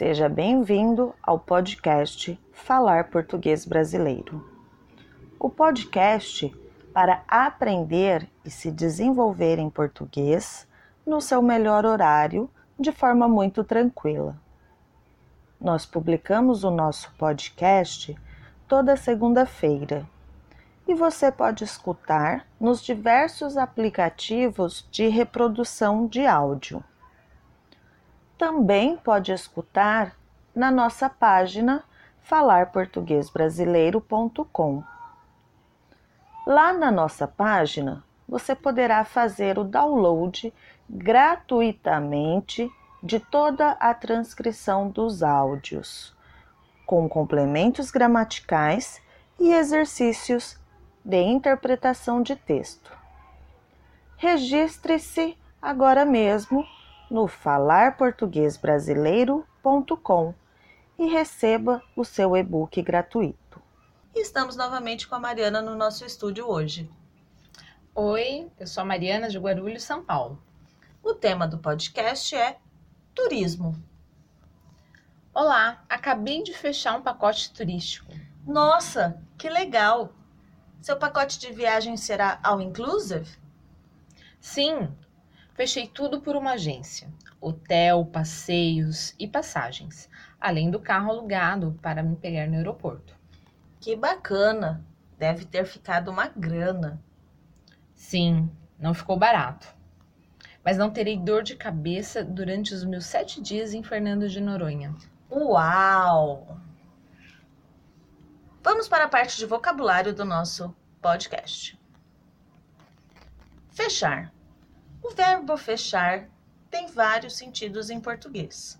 Seja bem-vindo ao podcast Falar Português Brasileiro. O podcast para aprender e se desenvolver em português no seu melhor horário, de forma muito tranquila. Nós publicamos o nosso podcast toda segunda-feira e você pode escutar nos diversos aplicativos de reprodução de áudio. Também pode escutar na nossa página falarportuguesbrasileiro.com. Lá na nossa página, você poderá fazer o download gratuitamente de toda a transcrição dos áudios, com complementos gramaticais e exercícios de interpretação de texto. Registre-se agora mesmo no falarportuguesbrasileiro.com e receba o seu e-book gratuito. estamos novamente com a Mariana no nosso estúdio hoje. Oi, eu sou a Mariana de Guarulhos, São Paulo. O tema do podcast é turismo. Olá, acabei de fechar um pacote turístico. Nossa, que legal! Seu pacote de viagem será all inclusive? Sim, fechei tudo por uma agência: hotel, passeios e passagens, além do carro alugado para me pegar no aeroporto. Que bacana! Deve ter ficado uma grana. Sim, não ficou barato. Mas não terei dor de cabeça durante os meus sete dias em Fernando de Noronha. Uau! Vamos para a parte de vocabulário do nosso podcast. Fechar. O verbo fechar tem vários sentidos em português,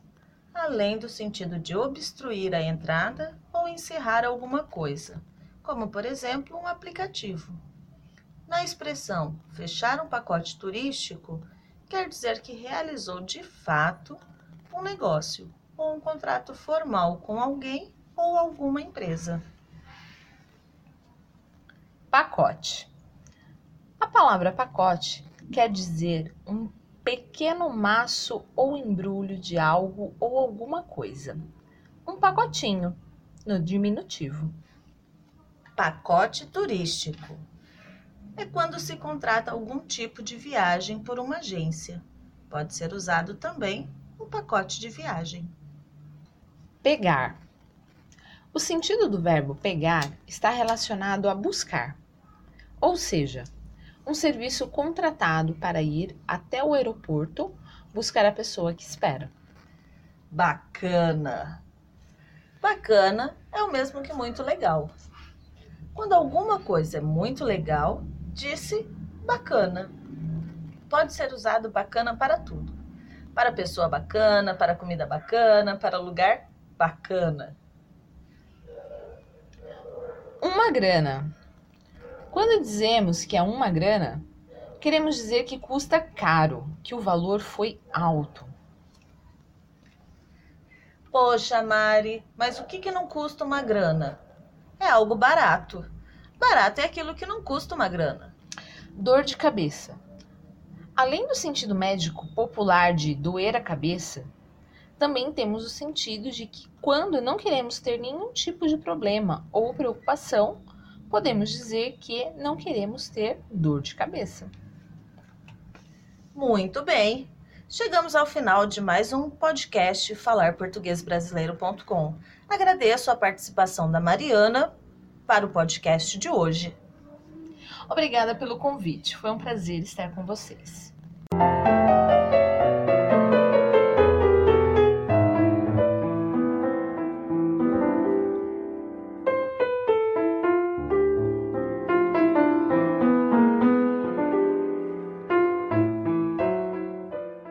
além do sentido de obstruir a entrada ou encerrar alguma coisa, como por exemplo um aplicativo. Na expressão fechar um pacote turístico, quer dizer que realizou de fato um negócio ou um contrato formal com alguém ou alguma empresa. Pacote. A palavra pacote quer dizer um pequeno maço ou embrulho de algo ou alguma coisa. Um pacotinho, no diminutivo. Pacote turístico é quando se contrata algum tipo de viagem por uma agência. Pode ser usado também um pacote de viagem. Pegar. O sentido do verbo pegar está relacionado a buscar, ou seja, um serviço contratado para ir até o aeroporto buscar a pessoa que espera. Bacana! Bacana é o mesmo que muito legal. Quando alguma coisa é muito legal, disse bacana. Pode ser usado bacana para tudo. Para pessoa bacana, para comida bacana, para lugar bacana. Uma grana. Quando dizemos que é uma grana, queremos dizer que custa caro, que o valor foi alto. Poxa, Mari, mas o que, que não custa uma grana? É algo barato. Barato é aquilo que não custa uma grana. Dor de cabeça. Além do sentido médico popular de doer a cabeça, também temos o sentido de que quando não queremos ter nenhum tipo de problema ou preocupação, podemos dizer que não queremos ter dor de cabeça. Muito bem. Chegamos ao final de mais um podcast falarportuguesbrasileiro.com. Agradeço a participação da Mariana para o podcast de hoje. Obrigada pelo convite. Foi um prazer estar com vocês.